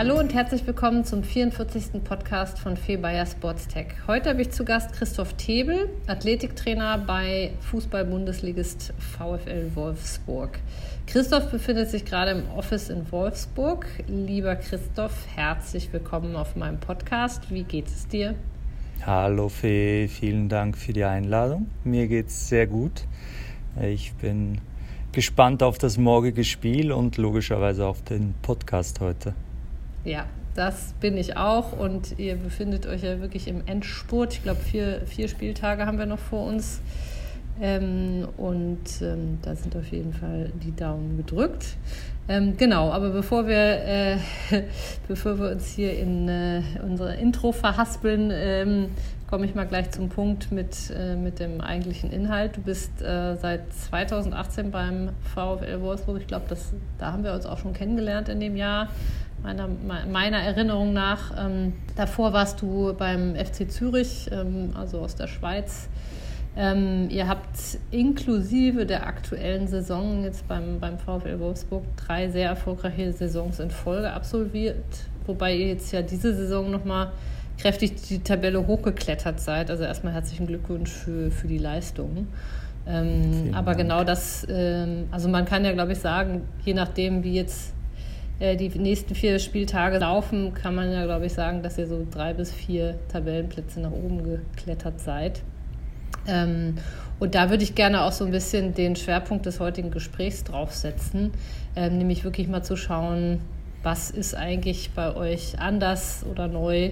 Hallo und herzlich willkommen zum 44. Podcast von Fee Bayer Sportstech. Heute habe ich zu Gast Christoph Tebel, Athletiktrainer bei Fußball-Bundesligist VfL Wolfsburg. Christoph befindet sich gerade im Office in Wolfsburg. Lieber Christoph, herzlich willkommen auf meinem Podcast. Wie geht es dir? Hallo Fee, vielen Dank für die Einladung. Mir geht es sehr gut. Ich bin gespannt auf das morgige Spiel und logischerweise auf den Podcast heute. Ja, das bin ich auch und ihr befindet euch ja wirklich im Endspurt. Ich glaube, vier, vier Spieltage haben wir noch vor uns. Ähm, und ähm, da sind auf jeden Fall die Daumen gedrückt. Ähm, genau, aber bevor wir, äh, bevor wir uns hier in äh, unsere Intro verhaspeln, ähm, komme ich mal gleich zum Punkt mit, äh, mit dem eigentlichen Inhalt. Du bist äh, seit 2018 beim VfL Wolfsburg. Ich glaube, da haben wir uns auch schon kennengelernt in dem Jahr meiner, meiner Erinnerung nach. Ähm, davor warst du beim FC Zürich, ähm, also aus der Schweiz. Ähm, ihr habt inklusive der aktuellen Saison jetzt beim, beim VfL Wolfsburg drei sehr erfolgreiche Saisons in Folge absolviert, wobei ihr jetzt ja diese Saison nochmal kräftig die Tabelle hochgeklettert seid. Also erstmal herzlichen Glückwunsch für, für die Leistung. Ähm, aber Dank. genau das, ähm, also man kann ja, glaube ich, sagen, je nachdem, wie jetzt die nächsten vier Spieltage laufen, kann man ja, glaube ich, sagen, dass ihr so drei bis vier Tabellenplätze nach oben geklettert seid. Ähm, und da würde ich gerne auch so ein bisschen den Schwerpunkt des heutigen Gesprächs draufsetzen, ähm, nämlich wirklich mal zu schauen, was ist eigentlich bei euch anders oder neu,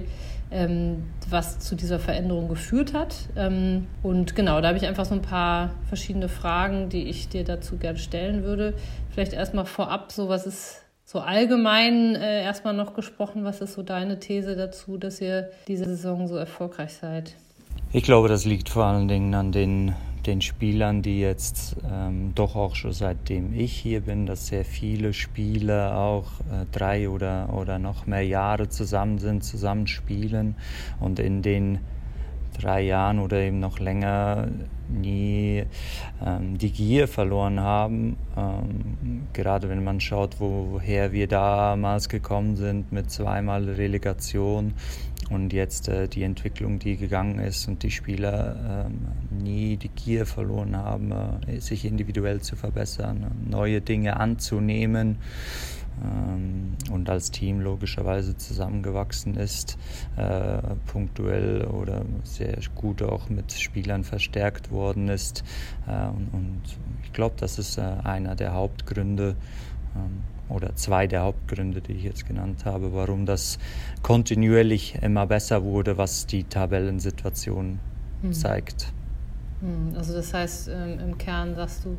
ähm, was zu dieser Veränderung geführt hat. Ähm, und genau, da habe ich einfach so ein paar verschiedene Fragen, die ich dir dazu gerne stellen würde. Vielleicht erstmal vorab, so was ist so allgemein äh, erstmal noch gesprochen, was ist so deine These dazu, dass ihr diese Saison so erfolgreich seid? Ich glaube, das liegt vor allen Dingen an den, den Spielern, die jetzt ähm, doch auch schon seitdem ich hier bin, dass sehr viele Spieler auch äh, drei oder, oder noch mehr Jahre zusammen sind, zusammen spielen und in den drei Jahren oder eben noch länger nie ähm, die Gier verloren haben. Ähm, gerade wenn man schaut, woher wir damals gekommen sind mit zweimal Relegation und jetzt äh, die Entwicklung, die gegangen ist und die Spieler ähm, nie die Gier verloren haben, äh, sich individuell zu verbessern, neue Dinge anzunehmen und als Team logischerweise zusammengewachsen ist, äh, punktuell oder sehr gut auch mit Spielern verstärkt worden ist. Äh, und, und, ich glaube, das ist äh, einer der Hauptgründe ähm, oder zwei der Hauptgründe, die ich jetzt genannt habe, warum das kontinuierlich immer besser wurde, was die Tabellensituation hm. zeigt. Hm, also das heißt, ähm, im Kern sagst du,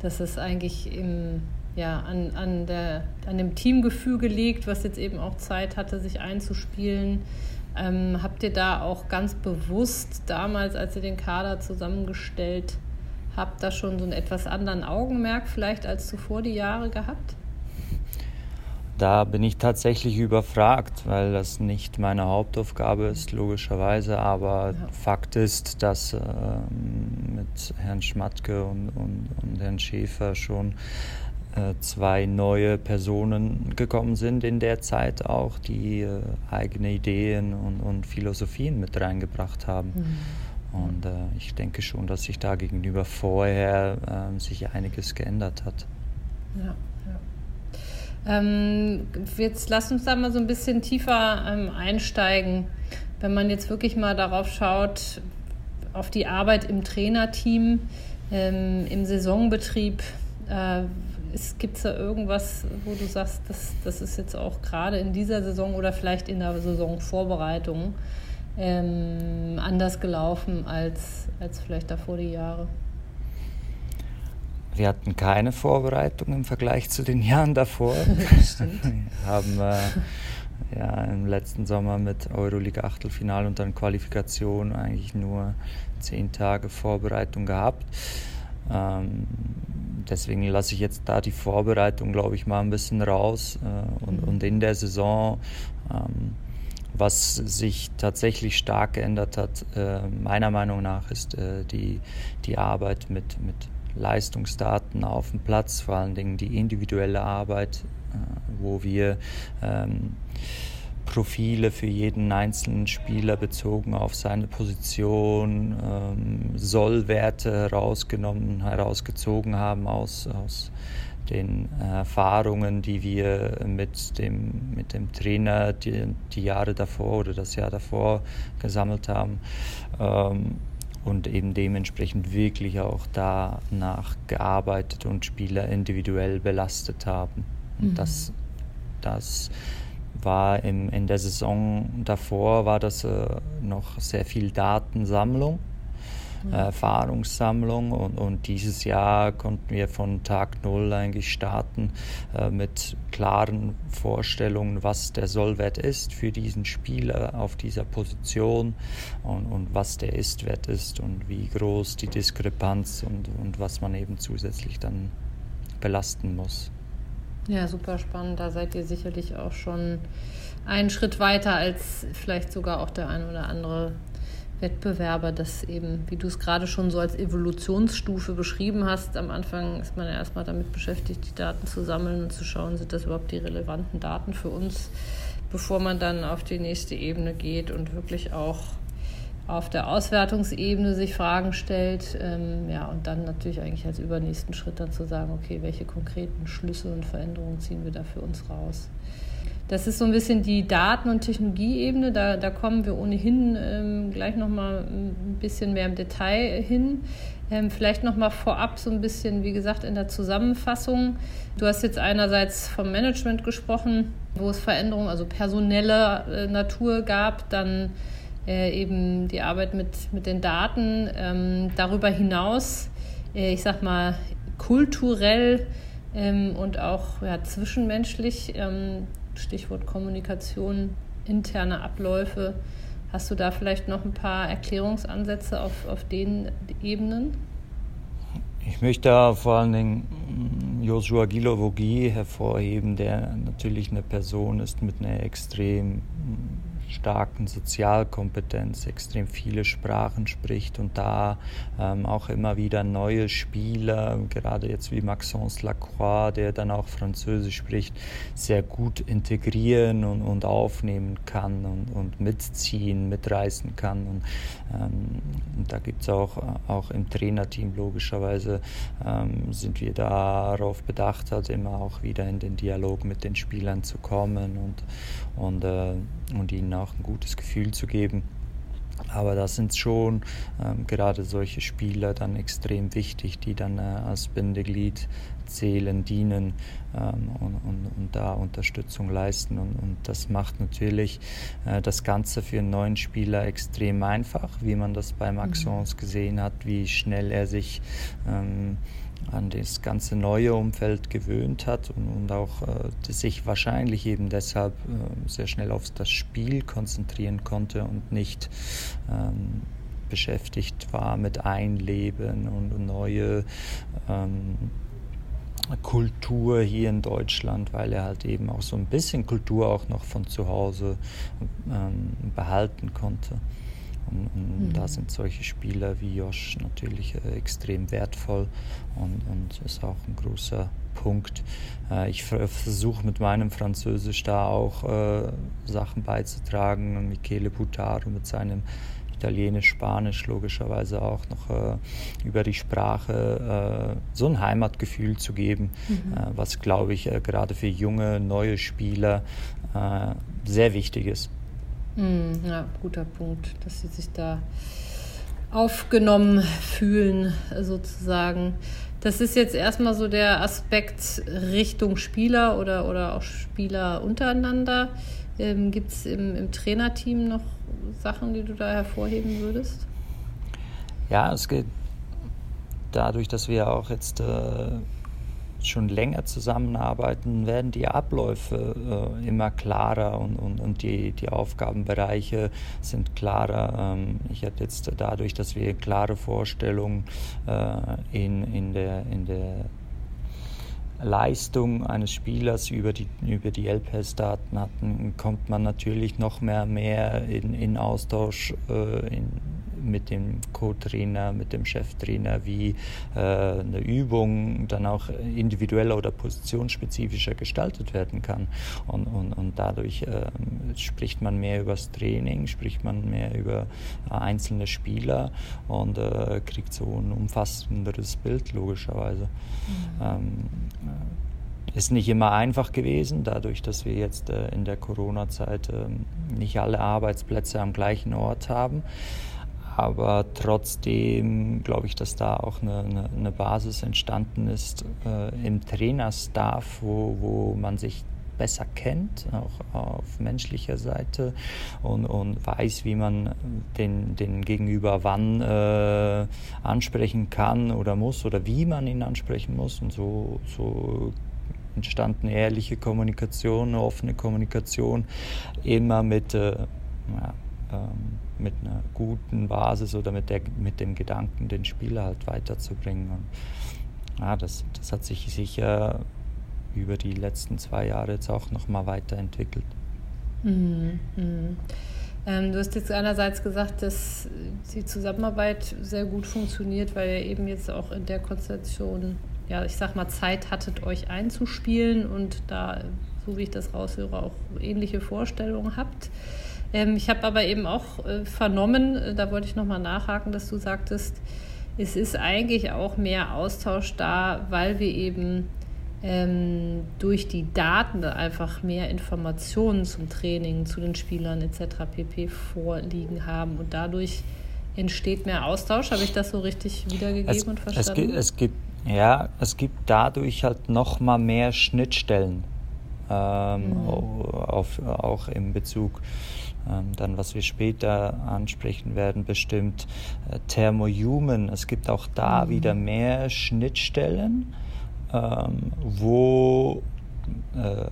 dass es eigentlich im ja, an, an, der, an dem Teamgefüge liegt, was jetzt eben auch Zeit hatte, sich einzuspielen. Ähm, habt ihr da auch ganz bewusst damals, als ihr den Kader zusammengestellt habt, da schon so einen etwas anderen Augenmerk vielleicht als zuvor die Jahre gehabt? Da bin ich tatsächlich überfragt, weil das nicht meine Hauptaufgabe ist, logischerweise. Aber ja. Fakt ist, dass äh, mit Herrn Schmatke und, und, und Herrn Schäfer schon zwei neue Personen gekommen sind in der Zeit auch, die äh, eigene Ideen und, und, Philosophien mit reingebracht haben. Mhm. Und äh, ich denke schon, dass sich da gegenüber vorher äh, sich einiges geändert hat. Ja, ja. Ähm, jetzt lass uns da mal so ein bisschen tiefer ähm, einsteigen. Wenn man jetzt wirklich mal darauf schaut, auf die Arbeit im Trainerteam, ähm, im Saisonbetrieb, äh, Gibt es da irgendwas, wo du sagst, das, das ist jetzt auch gerade in dieser Saison oder vielleicht in der Saisonvorbereitung ähm, anders gelaufen als, als vielleicht davor die Jahre? Wir hatten keine Vorbereitung im Vergleich zu den Jahren davor. Wir haben äh, ja, im letzten Sommer mit Euroleague Achtelfinal und dann Qualifikation eigentlich nur zehn Tage Vorbereitung gehabt. Ähm, deswegen lasse ich jetzt da die Vorbereitung, glaube ich, mal ein bisschen raus. Äh, und, mhm. und in der Saison, ähm, was sich tatsächlich stark geändert hat, äh, meiner Meinung nach, ist äh, die, die Arbeit mit, mit Leistungsdaten auf dem Platz, vor allen Dingen die individuelle Arbeit, äh, wo wir ähm, Profile für jeden einzelnen Spieler bezogen auf seine Position, ähm, Sollwerte herausgenommen, herausgezogen haben aus, aus den Erfahrungen, die wir mit dem, mit dem Trainer die, die Jahre davor oder das Jahr davor gesammelt haben. Ähm, und eben dementsprechend wirklich auch danach gearbeitet und Spieler individuell belastet haben. Und mhm. das, das war im, in der Saison davor war das äh, noch sehr viel Datensammlung, mhm. Erfahrungssammlung und, und, dieses Jahr konnten wir von Tag Null eigentlich starten äh, mit klaren Vorstellungen, was der Sollwert ist für diesen Spieler auf dieser Position und, und was der Istwert ist und wie groß die Diskrepanz und, und was man eben zusätzlich dann belasten muss. Ja, super spannend. Da seid ihr sicherlich auch schon einen Schritt weiter als vielleicht sogar auch der ein oder andere Wettbewerber, das eben, wie du es gerade schon so als Evolutionsstufe beschrieben hast, am Anfang ist man ja erstmal damit beschäftigt, die Daten zu sammeln und zu schauen, sind das überhaupt die relevanten Daten für uns, bevor man dann auf die nächste Ebene geht und wirklich auch auf der Auswertungsebene sich Fragen stellt. Ähm, ja, und dann natürlich eigentlich als übernächsten Schritt dann zu sagen, okay, welche konkreten Schlüsse und Veränderungen ziehen wir da für uns raus. Das ist so ein bisschen die Daten- und Technologieebene. Da, da kommen wir ohnehin ähm, gleich nochmal ein bisschen mehr im Detail hin. Ähm, vielleicht nochmal vorab so ein bisschen, wie gesagt, in der Zusammenfassung. Du hast jetzt einerseits vom Management gesprochen, wo es Veränderungen, also personelle äh, Natur gab, dann äh, eben die Arbeit mit, mit den Daten. Ähm, darüber hinaus, äh, ich sag mal, kulturell ähm, und auch ja, zwischenmenschlich, ähm, Stichwort Kommunikation, interne Abläufe. Hast du da vielleicht noch ein paar Erklärungsansätze auf, auf den Ebenen? Ich möchte da vor allen Dingen Joshua Gilovogi hervorheben, der natürlich eine Person ist mit einer extrem starken Sozialkompetenz, extrem viele Sprachen spricht und da ähm, auch immer wieder neue Spieler, gerade jetzt wie Maxence Lacroix, der dann auch Französisch spricht, sehr gut integrieren und, und aufnehmen kann und, und mitziehen, mitreißen kann. Und, ähm, und da gibt es auch, auch im Trainerteam logischerweise, ähm, sind wir darauf bedacht, halt immer auch wieder in den Dialog mit den Spielern zu kommen und, und, äh, und ihnen auch ein gutes Gefühl zu geben. Aber da sind schon ähm, gerade solche Spieler dann extrem wichtig, die dann äh, als Bindeglied zählen, dienen ähm, und, und, und, da Unterstützung leisten. Und, und das macht natürlich äh, das Ganze für einen neuen Spieler extrem einfach, wie man das bei Maxence mhm. gesehen hat, wie schnell er sich ähm, an das ganze neue Umfeld gewöhnt hat und, und auch äh, sich wahrscheinlich eben deshalb äh, sehr schnell auf das Spiel konzentrieren konnte und nicht ähm, beschäftigt war mit Einleben und neue ähm, Kultur hier in Deutschland, weil er halt eben auch so ein bisschen Kultur auch noch von zu Hause ähm, behalten konnte. Und, und mhm. da sind solche Spieler wie Josh natürlich äh, extrem wertvoll und, und ist auch ein großer Punkt. Äh, ich versuche mit meinem Französisch da auch äh, Sachen beizutragen. Michele Butaro mit seinem Italienisch, Spanisch logischerweise auch noch äh, über die Sprache äh, so ein Heimatgefühl zu geben, mhm. äh, was glaube ich äh, gerade für junge, neue Spieler äh, sehr wichtig ist. Hm, ja, guter Punkt, dass sie sich da aufgenommen fühlen, sozusagen. Das ist jetzt erstmal so der Aspekt Richtung Spieler oder, oder auch Spieler untereinander. Ähm, Gibt es im, im Trainerteam noch Sachen, die du da hervorheben würdest? Ja, es geht dadurch, dass wir auch jetzt äh, schon länger zusammenarbeiten, werden die Abläufe äh, immer klarer und, und, und die, die Aufgabenbereiche sind klarer. Ähm, ich hatte jetzt dadurch, dass wir klare Vorstellungen äh, in, in der, in der Leistung eines Spielers über die, über die LPS-Daten hatten, kommt man natürlich noch mehr, mehr in, in Austausch äh, in, mit dem Co-Trainer, mit dem Cheftrainer, wie äh, eine Übung dann auch individueller oder positionsspezifischer gestaltet werden kann. Und, und, und dadurch äh, spricht man mehr über das Training, spricht man mehr über einzelne Spieler und äh, kriegt so ein umfassenderes Bild logischerweise. Mhm. Ähm, ist nicht immer einfach gewesen, dadurch, dass wir jetzt äh, in der Corona-Zeit äh, nicht alle Arbeitsplätze am gleichen Ort haben aber trotzdem glaube ich, dass da auch eine, eine, eine Basis entstanden ist äh, im Trainerstaff, wo, wo man sich besser kennt, auch auf menschlicher Seite und, und weiß, wie man den, den Gegenüber wann äh, ansprechen kann oder muss oder wie man ihn ansprechen muss. Und so, so entstanden ehrliche Kommunikation, offene Kommunikation, immer mit äh, ja, ähm, mit einer guten Basis oder mit, der, mit dem Gedanken, den Spieler halt weiterzubringen. Und, ja, das, das hat sich sicher über die letzten zwei Jahre jetzt auch nochmal weiterentwickelt. Mhm. Mhm. Ähm, du hast jetzt einerseits gesagt, dass die Zusammenarbeit sehr gut funktioniert, weil ihr eben jetzt auch in der Konstellation, ja, ich sag mal, Zeit hattet, euch einzuspielen und da, so wie ich das raushöre, auch ähnliche Vorstellungen habt. Ähm, ich habe aber eben auch äh, vernommen, äh, da wollte ich nochmal nachhaken, dass du sagtest, es ist eigentlich auch mehr Austausch da, weil wir eben ähm, durch die Daten einfach mehr Informationen zum Training, zu den Spielern etc. pp. vorliegen haben und dadurch entsteht mehr Austausch. Habe ich das so richtig wiedergegeben es, und verstanden? Es gibt, es gibt, ja, es gibt dadurch halt noch mal mehr Schnittstellen, ähm, mhm. auf, auch im Bezug dann, was wir später ansprechen werden, bestimmt äh, Thermohuman. Es gibt auch da mhm. wieder mehr Schnittstellen, ähm, wo äh,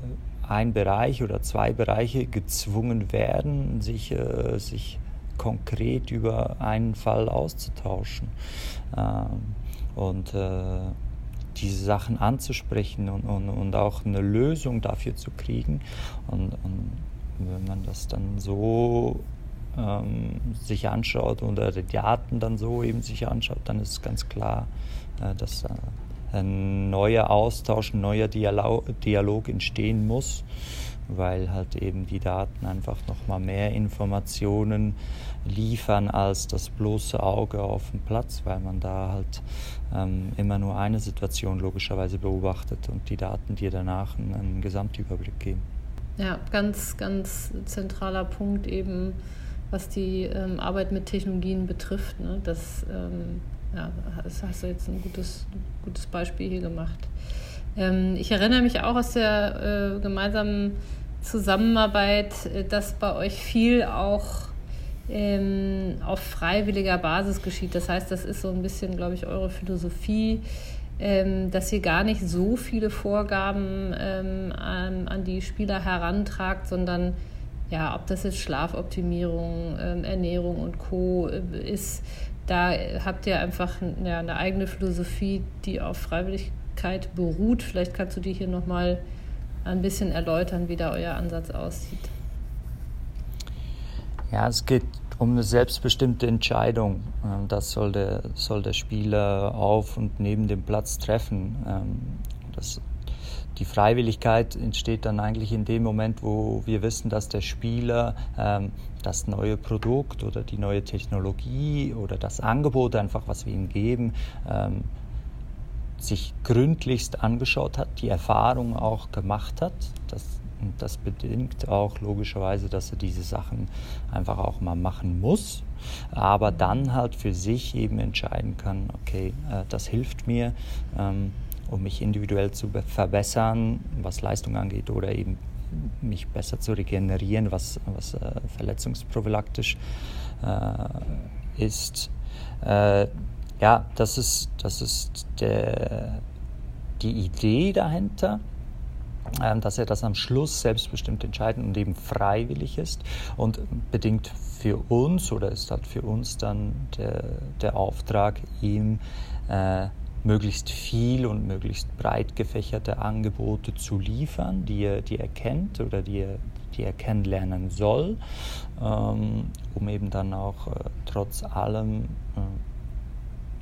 ein Bereich oder zwei Bereiche gezwungen werden, sich, äh, sich konkret über einen Fall auszutauschen ähm, und diese Sachen anzusprechen und, und, und auch eine Lösung dafür zu kriegen. Und, und wenn man das dann so ähm, sich anschaut oder die Daten dann so eben sich anschaut, dann ist ganz klar, äh, dass äh, ein neuer Austausch, ein neuer Dialog, Dialog entstehen muss, weil halt eben die Daten einfach nochmal mehr Informationen liefern als das bloße Auge auf dem Platz, weil man da halt ähm, immer nur eine Situation logischerweise beobachtet und die Daten dir danach einen, einen Gesamtüberblick geben. Ja, ganz, ganz zentraler Punkt eben, was die ähm, Arbeit mit Technologien betrifft. Ne? Das, ähm, ja, das hast du jetzt ein gutes, gutes Beispiel hier gemacht. Ähm, ich erinnere mich auch aus der äh, gemeinsamen Zusammenarbeit, äh, dass bei euch viel auch ähm, auf freiwilliger Basis geschieht. Das heißt, das ist so ein bisschen, glaube ich, eure Philosophie ähm, dass ihr gar nicht so viele Vorgaben ähm, an, an, die Spieler herantragt, sondern ja, ob das jetzt Schlafoptimierung, ähm, Ernährung und Co. Äh, ist, da habt ihr einfach ja, eine eigene Philosophie, die auf Freiwilligkeit beruht. Vielleicht kannst du die hier nochmal ein bisschen erläutern, wie da euer Ansatz aussieht. Ja, es geht um eine selbstbestimmte Entscheidung. Ähm, das soll der, soll der Spieler auf und neben dem Platz treffen. Ähm, das, die Freiwilligkeit entsteht dann eigentlich in dem Moment, wo wir wissen, dass der Spieler ähm, das neue Produkt oder die neue Technologie oder das Angebot einfach, was wir ihm geben, sich gründlichst angeschaut hat, die Erfahrung auch gemacht hat. Das und das bedingt auch logischerweise, dass er diese Sachen einfach auch mal machen muss, aber dann halt für sich eben entscheiden kann, okay, äh, das hilft mir, ähm, um mich individuell zu verbessern, was Leistung angeht oder eben mich besser zu regenerieren, was, was äh, verletzungsprophylaktisch äh, ist. Äh, ja, das ist, das ist der die Idee dahinter dass er das am Schluss selbstbestimmt entscheiden und eben freiwillig ist und bedingt für uns oder ist halt für uns dann der, der Auftrag, ihm äh, möglichst viel und möglichst breit gefächerte Angebote zu liefern, die er, die er kennt oder die er, die er kennenlernen soll, ähm, um eben dann auch äh, trotz allem äh,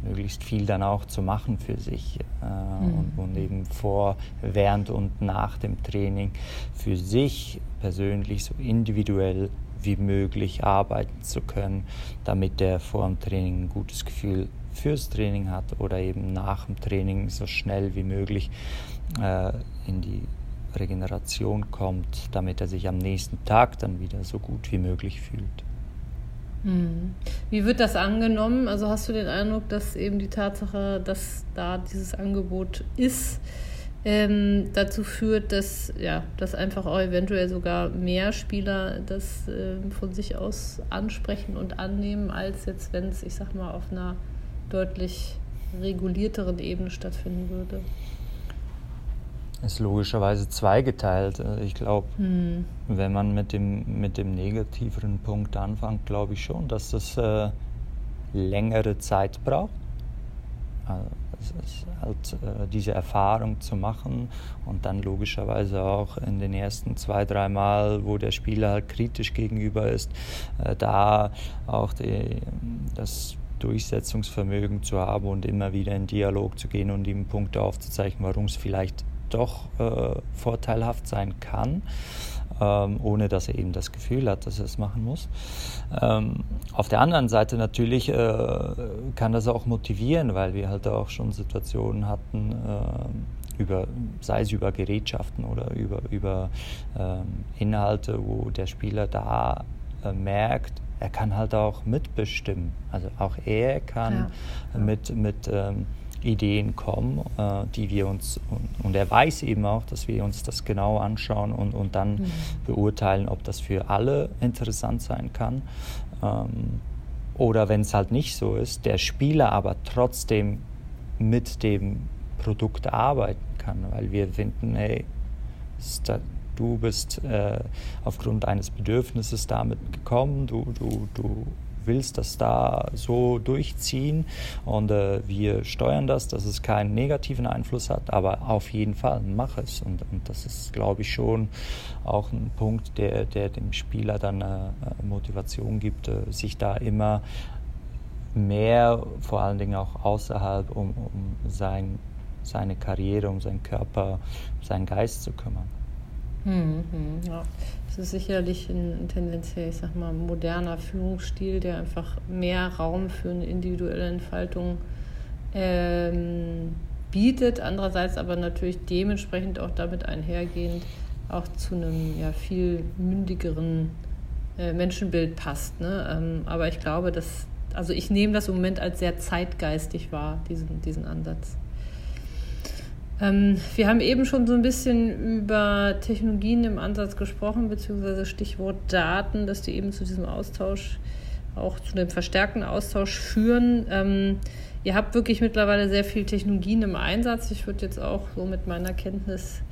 möglichst viel dann auch zu machen für sich äh, mhm. und, und, eben vor, während und nach dem Training für sich persönlich so individuell wie möglich arbeiten zu können, damit er vor dem Training ein gutes Gefühl fürs Training hat oder eben nach dem Training so schnell wie möglich äh, in die Regeneration kommt, damit er sich am nächsten Tag dann wieder so gut wie möglich fühlt. Hm. Wie wird das angenommen? Also hast du den Eindruck, dass eben die Tatsache, dass da dieses Angebot ist, ähm, dazu führt, dass, ja, dass einfach auch eventuell sogar mehr Spieler das äh, von sich aus ansprechen und annehmen, als jetzt, wenn es, ich sag mal, auf einer deutlich regulierteren Ebene stattfinden würde? Ist logischerweise zweigeteilt. Also ich glaube, hm. wenn man mit dem, mit dem negativeren Punkt anfängt, glaube ich schon, dass das äh, längere Zeit braucht. Also halt, äh, diese Erfahrung zu machen und dann logischerweise auch in den ersten zwei, drei Mal, wo der Spieler halt kritisch gegenüber ist, äh, da auch die, das Durchsetzungsvermögen zu haben und immer wieder in Dialog zu gehen und ihm Punkte aufzuzeichnen, warum es vielleicht doch äh, vorteilhaft sein kann, ähm, ohne dass er eben das Gefühl hat, dass er es machen muss. Ähm, auf der anderen Seite natürlich äh, kann das auch motivieren, weil wir halt auch schon Situationen hatten, äh, über, sei es über Gerätschaften oder über, über ähm, Inhalte, wo der Spieler da äh, merkt, er kann halt auch mitbestimmen. Also auch er kann ja. mit, mit ähm, Ideen kommen, äh, die wir uns, und, und, er weiß eben auch, dass wir uns das genau anschauen und, und dann mhm. beurteilen, ob das für alle interessant sein kann. Ähm, oder wenn es halt nicht so ist, der Spieler aber trotzdem mit dem Produkt arbeiten kann, weil wir finden, hey, du bist äh, aufgrund eines Bedürfnisses damit gekommen, du, du, du willst das da so durchziehen und äh, wir steuern das, dass es keinen negativen Einfluss hat, aber auf jeden Fall mach es. Und, und das ist, glaube ich, schon auch ein Punkt, der, der dem Spieler dann äh, Motivation gibt, äh, sich da immer mehr, vor allen Dingen auch außerhalb, um, um sein, seine Karriere, um seinen Körper, seinen Geist zu kümmern. Mhm, ja. Das ist sicherlich ein tendenziell, ich sag mal, moderner Führungsstil, der einfach mehr Raum für eine individuelle Entfaltung ähm, bietet. Andererseits aber natürlich dementsprechend auch damit einhergehend auch zu einem ja, viel mündigeren äh, Menschenbild passt. Ne? Ähm, aber ich glaube, dass, also ich nehme das im Moment als sehr zeitgeistig wahr, diesen, diesen Ansatz. Ähm, wir haben eben schon so ein bisschen über Technologien im Ansatz gesprochen, beziehungsweise Stichwort Daten, dass die eben zu diesem Austausch, auch zu dem verstärkten Austausch führen. Ähm, ihr habt wirklich mittlerweile sehr viel Technologien im Einsatz. Ich würde jetzt auch so mit meiner Kenntnis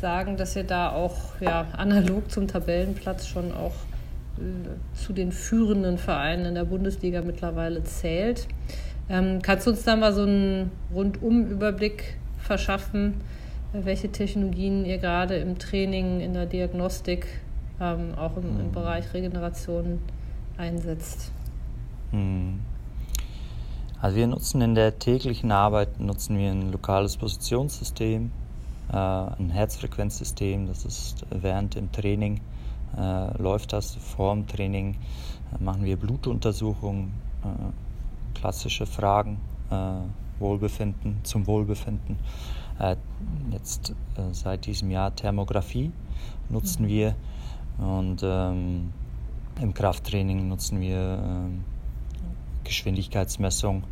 sagen, dass ihr da auch ja, analog zum Tabellenplatz schon auch äh, zu den führenden Vereinen in der Bundesliga mittlerweile zählt. Ähm, kannst du uns da mal so einen Rundumüberblick verschaffen, welche Technologien ihr gerade im Training, in der Diagnostik, ähm, auch im, im, mhm. Bereich Regeneration einsetzt. Mhm. Also wir nutzen in der täglichen Arbeit nutzen wir ein lokales Positionssystem, äh, ein Herzfrequenzsystem, das ist während dem Training äh, läuft das, vor dem Training äh, machen wir Blutuntersuchungen, äh, klassische Fragen, äh, Wohlbefinden, zum Wohlbefinden. Äh, jetzt äh, seit diesem Jahr Thermografie nutzen mhm. wir und ähm, im Krafttraining nutzen wir äh, Geschwindigkeitsmessung,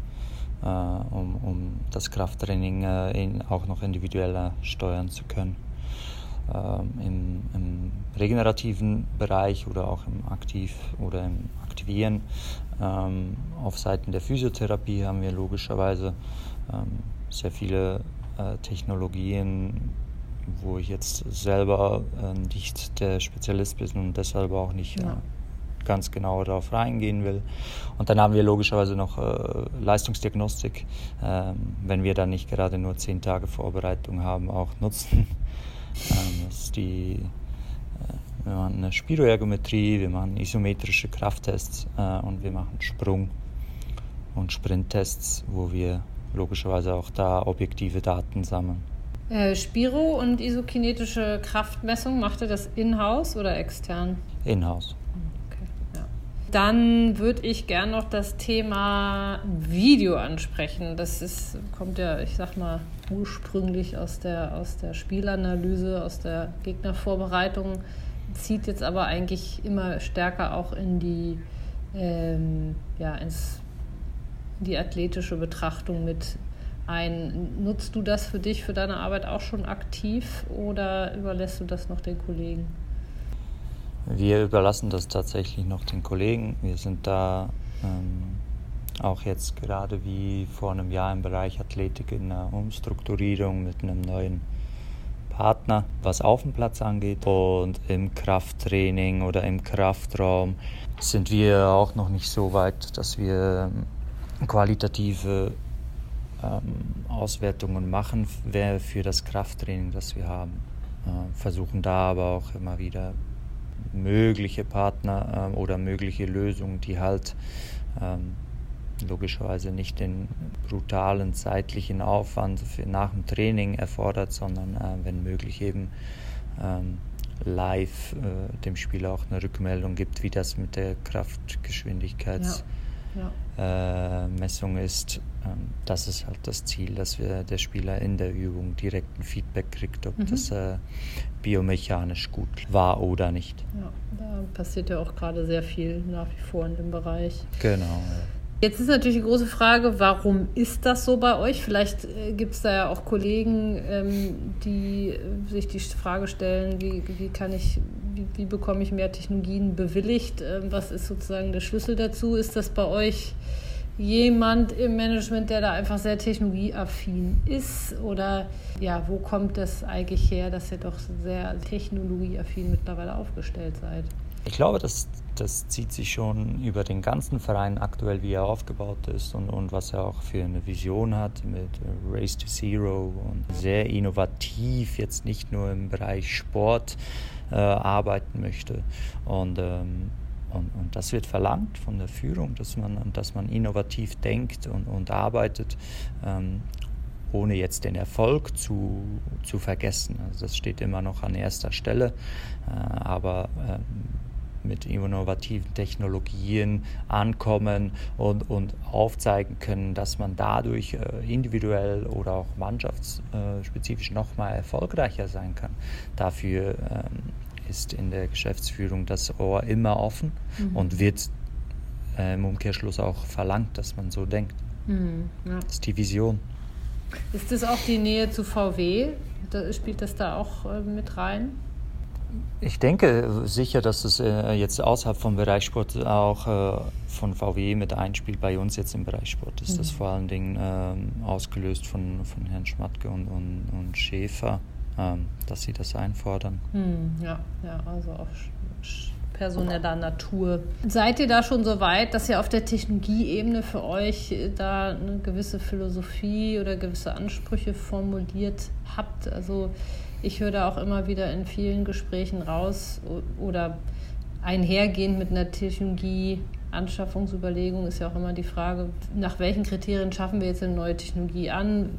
um, um, das Krafttraining äh, auch noch individueller steuern zu können. Ähm, Im, im, regenerativen Bereich oder auch im Aktiv- oder im Aktivieren ähm, auf Seiten der Physiotherapie haben wir logischerweise ähm, sehr viele äh, Technologien, wo ich jetzt selber äh, nicht der Spezialist bin und deshalb auch nicht ja. äh, ganz genau darauf reingehen will. Und dann haben wir logischerweise noch Leistungsdiagnostik, wenn wir dann nicht gerade nur zehn Tage Vorbereitung haben, auch nutzen. Ähm, das ist die äh, wir machen eine Spiroergometrie, wir machen isometrische Krafttests äh, und wir machen Sprung- und Sprinttests, wo wir logischerweise auch da objektive Daten sammeln. Äh, Spiro und isokinetische Kraftmessung, macht ihr das in-house oder extern? In-house. Okay, ja. Dann würde ich gern noch das Thema Video ansprechen. Das ist, kommt ja, ich sag mal, ursprünglich aus der, aus der Spielanalyse, aus der Gegnervorbereitung, zieht jetzt aber eigentlich immer stärker auch in die, ähm, ja, ins die athletische Betrachtung mit ein. Nutzt du das für dich, für deine Arbeit auch schon aktiv oder überlässt du das noch den Kollegen? Wir überlassen das tatsächlich noch den Kollegen. Wir sind da ähm, auch jetzt gerade wie vor einem Jahr im Bereich Athletik in einer Umstrukturierung mit einem neuen Partner, was auf dem Platz angeht. Und im Krafttraining oder im Kraftraum sind wir auch noch nicht so weit, dass wir qualitative ähm, Auswertungen machen für das Krafttraining, das wir haben. Äh, versuchen da aber auch immer wieder mögliche Partner äh, oder mögliche Lösungen, die halt ähm, logischerweise nicht den brutalen zeitlichen Aufwand nach dem Training erfordert, sondern äh, wenn möglich eben ähm, live äh, dem Spieler auch eine Rückmeldung gibt, wie das mit der Kraftgeschwindigkeits ja ja. äh, ist, ähm, das ist halt das Ziel, dass wir der Spieler in der Übung direkt ein Feedback kriegt, ob mhm. das äh, biomechanisch gut war oder nicht. Ja, da passiert ja auch gerade sehr viel nach wie vor in dem Bereich. Genau. Ja. Jetzt ist natürlich die große Frage, warum ist das so bei euch? Vielleicht äh, gibt es da ja auch Kollegen, ähm, die sich die Frage stellen, wie, wie kann ich, wie, wie bekomme ich mehr Technologien bewilligt? Ähm, was ist sozusagen der Schlüssel dazu? Ist das bei euch jemand im Management, der da einfach sehr technologieaffin ist? Oder ja, wo kommt das eigentlich her, dass ihr doch sehr technologieaffin mittlerweile aufgestellt seid? Ich glaube, das, das zieht sich schon über den ganzen Verein aktuell, wie er aufgebaut ist und, und was er auch für eine Vision hat mit Race to Zero und sehr innovativ, jetzt nicht nur im Bereich Sport äh, arbeiten möchte. Und, ähm, und, und, das wird verlangt von der Führung, dass man, dass man innovativ denkt und, und arbeitet. Ähm, ohne jetzt den Erfolg zu, zu vergessen. Also das steht immer noch an erster Stelle, äh, aber ähm, mit innovativen Technologien ankommen und, und aufzeigen können, dass man dadurch äh, individuell oder auch mannschaftsspezifisch noch mal erfolgreicher sein kann. Dafür ähm, ist in der Geschäftsführung das Ohr immer offen mhm. und wird äh, im Umkehrschluss auch verlangt, dass man so denkt. Mhm, ja. Das ist die Vision. Ist das auch die Nähe zu VW? Da, spielt das da auch äh, mit rein? Ich denke sicher, dass es äh, jetzt außerhalb vom Bereich Sport auch äh, von VW mit einspielt. Bei uns jetzt im Bereich Sport ist mhm. das vor allen Dingen ähm, ausgelöst von, von Herrn Schmatke und, und, und Schäfer, ähm, dass sie das einfordern. Mhm, ja, ja, also auch personeller Natur. Seid ihr da schon so weit, dass ihr auf der Technologieebene für euch äh, da eine gewisse Philosophie oder gewisse Ansprüche formuliert habt? Also ich höre da auch immer wieder in vielen Gesprächen raus oder einhergehend mit einer Technologie. Anschaffungsüberlegung ist ja auch immer die Frage, nach welchen Kriterien schaffen wir jetzt eine neue Technologie an?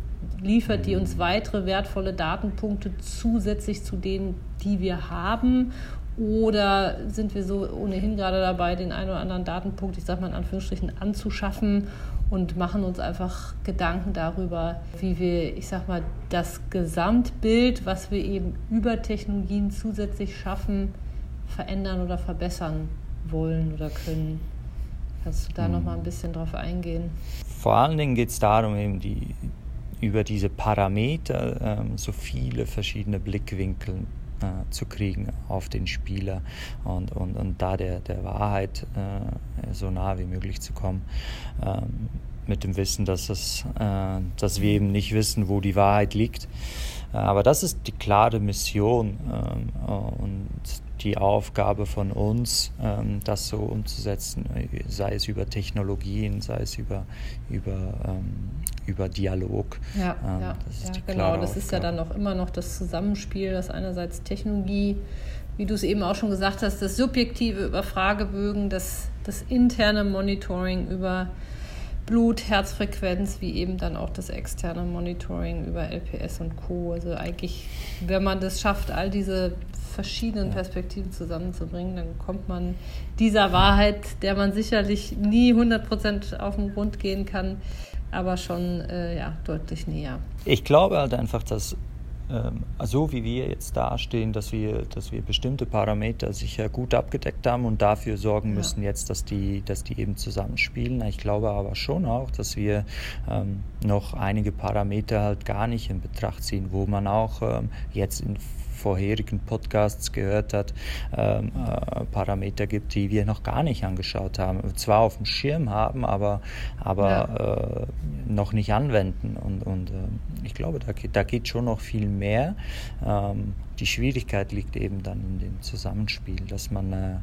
Liefert die uns weitere wertvolle Datenpunkte zusätzlich zu denen, die wir haben? Oder sind wir so ohnehin gerade dabei, den einen oder anderen Datenpunkt, ich sage mal in Anführungsstrichen, anzuschaffen und machen uns einfach Gedanken darüber, wie wir, ich sag mal, das Gesamtbild, was wir eben über Technologien zusätzlich schaffen, verändern oder verbessern wollen oder können. Kannst du da hm. noch mal ein bisschen drauf eingehen? Vor allen Dingen geht es darum, eben die, über diese Parameter ähm, so viele verschiedene Blickwinkel äh, zu kriegen auf den Spieler und, und, und da der, der Wahrheit äh, so nah wie möglich zu kommen. Ähm, mit dem Wissen, dass, es, äh, dass wir eben nicht wissen, wo die Wahrheit liegt. Äh, aber das ist die klare Mission ähm, äh, und die Aufgabe von uns, ähm, das so umzusetzen, sei es über Technologien, sei es über, über, ähm, über Dialog. Ja, ähm, ja, das ja genau. Das ist ja dann auch immer noch das Zusammenspiel, dass einerseits Technologie, wie du es eben auch schon gesagt hast, das Subjektive über Fragebögen, das, das interne Monitoring über Blut, Herzfrequenz, wie eben dann auch das externe Monitoring über LPS und Co. Also eigentlich, wenn man das schafft, all diese verschiedenen Perspektiven zusammenzubringen, dann kommt man dieser Wahrheit, der man sicherlich nie 100% auf den Grund gehen kann, aber schon äh, ja, deutlich näher. Ich glaube halt einfach, dass ähm, so wie wir jetzt dastehen, dass wir, dass wir bestimmte Parameter sicher gut abgedeckt haben und dafür sorgen müssen ja. jetzt, dass die, dass die eben zusammenspielen. Ich glaube aber schon auch, dass wir ähm, noch einige Parameter halt gar nicht in Betracht ziehen, wo man auch ähm, jetzt in vorherigen Podcasts gehört hat, ähm, äh, Parameter gibt, die wir noch gar nicht angeschaut haben. Zwar auf dem Schirm haben, aber, aber ja. äh, noch nicht anwenden. Und, und äh, ich glaube, da, da geht schon noch viel mehr. Ähm, die Schwierigkeit liegt eben dann in dem Zusammenspiel, dass man, äh,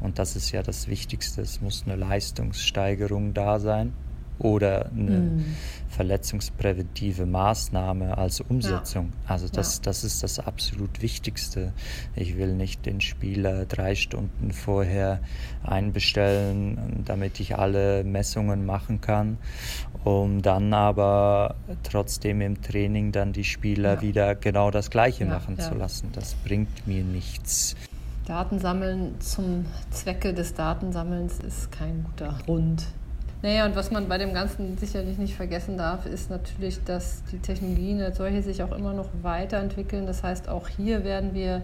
und das ist ja das Wichtigste, es muss eine Leistungssteigerung da sein oder eine mhm. verletzungspräventive Maßnahme als Umsetzung. Ja. Also das, ja. das ist das absolut Wichtigste. Ich will nicht den Spieler drei Stunden vorher einbestellen, damit ich alle Messungen machen kann, um dann aber trotzdem im Training dann die Spieler ja. wieder genau das Gleiche machen zu lassen. Das bringt mir nichts. Datensammeln zum Zwecke des Datensammelns ist kein guter Grund. Naja, und was man bei dem Ganzen sicherlich nicht vergessen darf, ist natürlich, dass die Technologien als solche sich auch immer noch weiterentwickeln. Das heißt, auch hier werden wir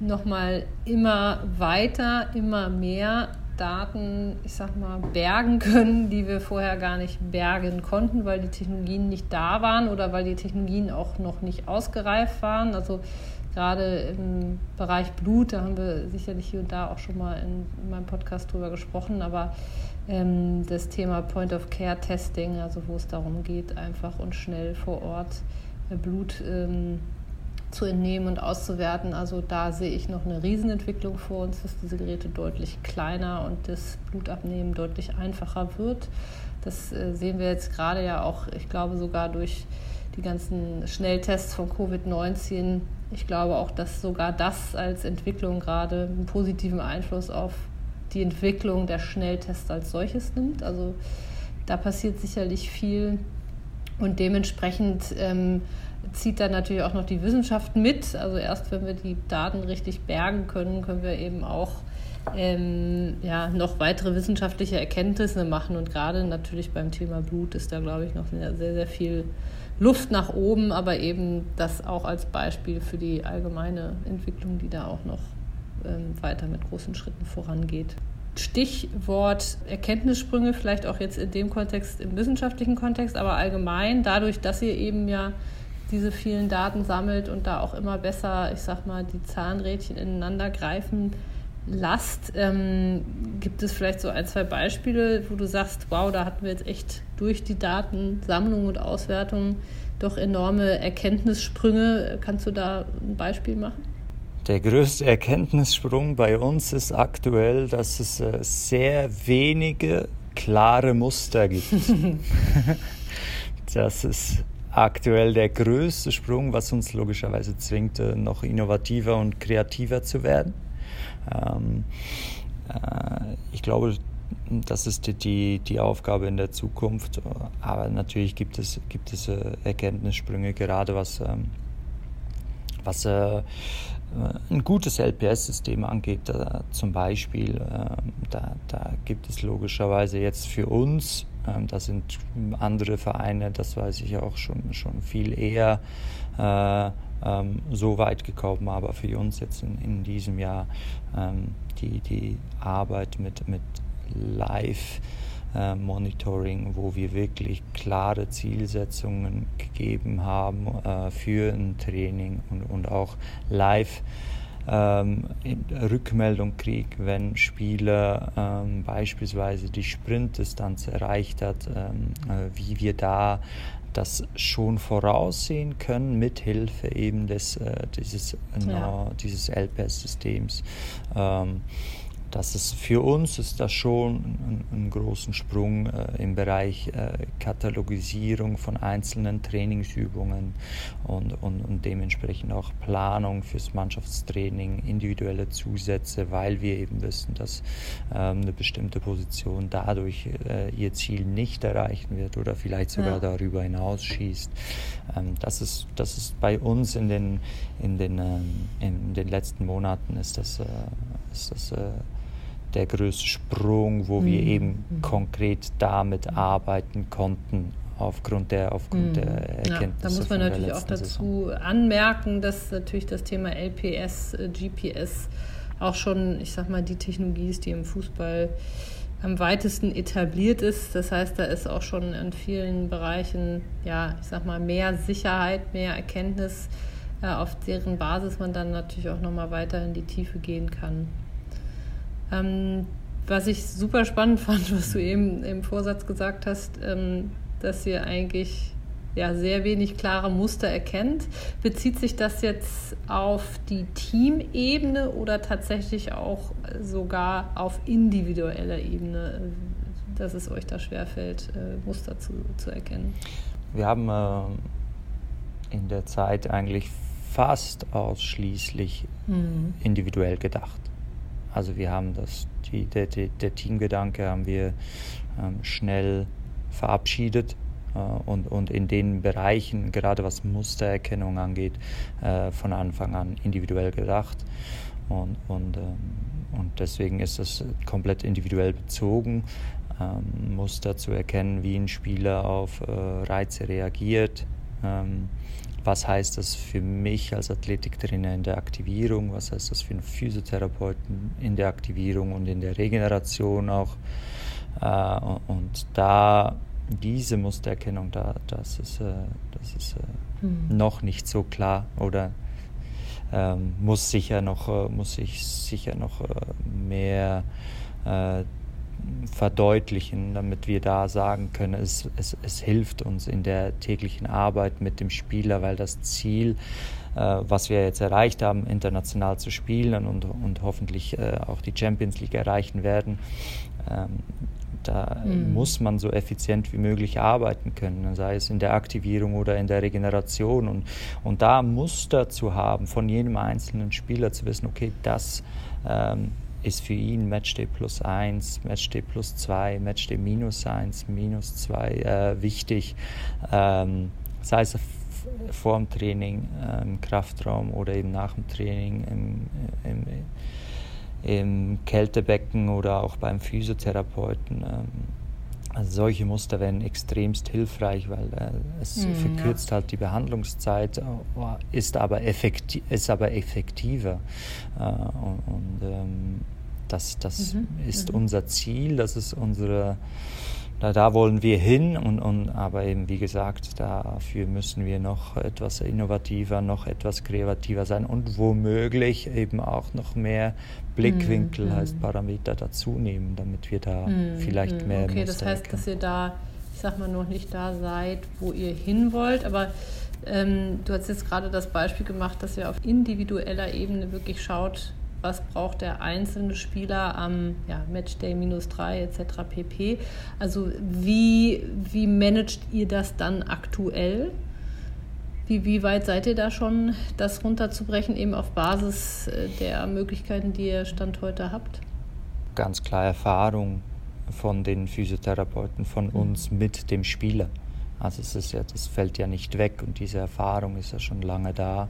nochmal immer weiter, immer mehr Daten, ich sag mal, bergen können, die wir vorher gar nicht bergen konnten, weil die Technologien nicht da waren oder weil die Technologien auch noch nicht ausgereift waren. Also gerade im Bereich Blut, da haben wir sicherlich hier und da auch schon mal in, in meinem Podcast drüber gesprochen, aber das Thema Point-of-Care-Testing, also wo es darum geht, einfach und schnell vor Ort äh, Blut ähm, zu entnehmen und auszuwerten. Also da sehe ich noch eine Riesenentwicklung vor uns, dass diese Geräte deutlich kleiner und das Blutabnehmen deutlich einfacher wird. Das äh, sehen wir jetzt gerade ja auch, ich glaube sogar durch die ganzen Schnelltests von Covid-19. Ich glaube auch, dass sogar das als Entwicklung gerade einen positiven Einfluss auf die Entwicklung der Schnelltests als solches nimmt. Also da passiert sicherlich viel und dementsprechend ähm, zieht dann natürlich auch noch die Wissenschaft mit. Also erst wenn wir die Daten richtig bergen können, können wir eben auch ähm, ja, noch weitere wissenschaftliche Erkenntnisse machen. Und gerade natürlich beim Thema Blut ist da, glaube ich, noch sehr, sehr viel Luft nach oben, aber eben das auch als Beispiel für die allgemeine Entwicklung, die da auch noch weiter mit großen Schritten vorangeht. Stichwort Erkenntnissprünge, vielleicht auch jetzt in dem Kontext, im wissenschaftlichen Kontext, aber allgemein dadurch, dass ihr eben ja diese vielen Daten sammelt und da auch immer besser, ich sag mal, die Zahnrädchen ineinander greifen lasst, ähm, gibt es vielleicht so ein, zwei Beispiele, wo du sagst, wow, da hatten wir jetzt echt durch die Datensammlung und Auswertung doch enorme Erkenntnissprünge. Kannst du da ein Beispiel machen? Der größte Erkenntnissprung bei uns ist aktuell, dass es äh, sehr wenige klare Muster gibt. das ist aktuell der größte Sprung, was uns logischerweise zwingt, äh, noch innovativer und kreativer zu werden. Ähm, äh, ich glaube, das ist die, die, die, Aufgabe in der Zukunft. Aber natürlich gibt es, gibt es Erkenntnissprünge, gerade was, ähm, was ein gutes LPS-System angeht, da, zum Beispiel, äh, da, da, gibt es logischerweise jetzt für uns, äh, das sind andere Vereine, das weiß ich auch schon, schon viel eher äh, ähm, so weit gekommen, aber für uns jetzt in, in diesem Jahr ähm, die, die Arbeit mit, mit Live- äh, Monitoring, wo wir wirklich klare Zielsetzungen gegeben haben äh, für ein Training und, und auch live ähm, Rückmeldung kriege, wenn Spieler ähm, beispielsweise die Sprintdistanz erreicht hat, ähm, äh, wie wir da das schon voraussehen können mit Hilfe eben des, äh, dieses, ja. äh, dieses LPS-Systems. Ähm, das ist für uns ist das schon ein, ein großen Sprung äh, im Bereich äh, Katalogisierung von einzelnen Trainingsübungen und, und, und dementsprechend auch Planung fürs Mannschaftstraining, individuelle Zusätze, weil wir eben wissen, dass ähm, eine bestimmte Position dadurch äh, ihr Ziel nicht erreichen wird oder vielleicht sogar ja. darüber hinaus schießt. Ähm, das, ist, das ist bei uns in den, in den, ähm, in den letzten Monaten ist das, äh, ist das äh, der größte Sprung, wo mhm. wir eben mhm. konkret damit arbeiten konnten aufgrund der, aufgrund mhm. der Erkenntnisse. Ja, da muss man natürlich auch dazu Saison. anmerken, dass natürlich das Thema LPS, äh, GPS auch schon, ich sag mal, die Technologie ist, die im Fußball am weitesten etabliert ist. Das heißt, da ist auch schon in vielen Bereichen, ja, ich sag mal, mehr Sicherheit, mehr Erkenntnis, äh, auf deren Basis man dann natürlich auch nochmal weiter in die Tiefe gehen kann. Ähm, was ich super spannend fand, was du eben im Vorsatz gesagt hast, ähm, dass ihr eigentlich ja, sehr wenig klare Muster erkennt. Bezieht sich das jetzt auf die Teamebene oder tatsächlich auch sogar auf individueller Ebene, dass es euch da schwerfällt, äh, Muster zu, zu erkennen? Wir haben äh, in der Zeit eigentlich fast ausschließlich mhm. individuell gedacht. Also wir haben das, die, der, der, Teamgedanke haben wir ähm, schnell verabschiedet äh, und, und in den Bereichen, gerade was Mustererkennung angeht, äh, von Anfang an individuell gedacht. Und, und, ähm, und deswegen ist das komplett individuell bezogen. Ähm, Muster zu erkennen, wie ein Spieler auf äh, Reize reagiert, ähm, was heißt das für mich als Athletiktrainer in der Aktivierung, was heißt das für einen Physiotherapeuten in der Aktivierung und in der Regeneration auch. Äh, und da diese Mustererkennung, da, das ist, äh, das ist äh, mhm. noch nicht so klar oder ähm, muss sicher noch, muss ich sicher noch mehr verdeutlichen, damit wir da sagen können, es, es, es hilft uns in der täglichen Arbeit mit dem Spieler, weil das Ziel, äh, was wir jetzt erreicht haben, international zu spielen und, und hoffentlich äh, auch die Champions League erreichen werden, ähm, da mhm. muss man so effizient wie möglich arbeiten können, sei es in der Aktivierung oder in der Regeneration. Und, und da Muster zu haben von jedem einzelnen Spieler, zu wissen, okay, das ähm, ist für ihn Matchday plus 1, Matchday plus 2, Matchday minus 1, minus 2 äh, wichtig. Ähm, sei es vor dem Training äh, im Kraftraum oder eben nach dem Training im, im, im Kältebecken oder auch beim Physiotherapeuten. Ähm, also solche Muster wären extremst hilfreich, weil äh, es mm, verkürzt ja. halt die Behandlungszeit, äh, ist aber, effekti ist aber effektiver. Äh, und, und ähm, das, das mhm. ist mhm. unser Ziel, das ist unsere, da, da wollen wir hin. Und, und, aber eben, wie gesagt, dafür müssen wir noch etwas innovativer, noch etwas kreativer sein und womöglich eben auch noch mehr Blickwinkel, mhm. heißt Parameter dazu nehmen, damit wir da mhm. vielleicht mhm. mehr. Okay, das heißt, dass ihr da, ich sag mal, noch nicht da seid, wo ihr hin wollt, aber ähm, du hast jetzt gerade das Beispiel gemacht, dass ihr auf individueller Ebene wirklich schaut, was braucht der einzelne Spieler am ja, Matchday minus 3 etc. pp. Also wie, wie managt ihr das dann aktuell? Wie, wie weit seid ihr da schon, das runterzubrechen, eben auf Basis äh, der Möglichkeiten, die ihr Stand heute habt? Ganz klar Erfahrung von den Physiotherapeuten, von mhm. uns mit dem Spieler. Also es ist ja, das fällt ja nicht weg und diese Erfahrung ist ja schon lange da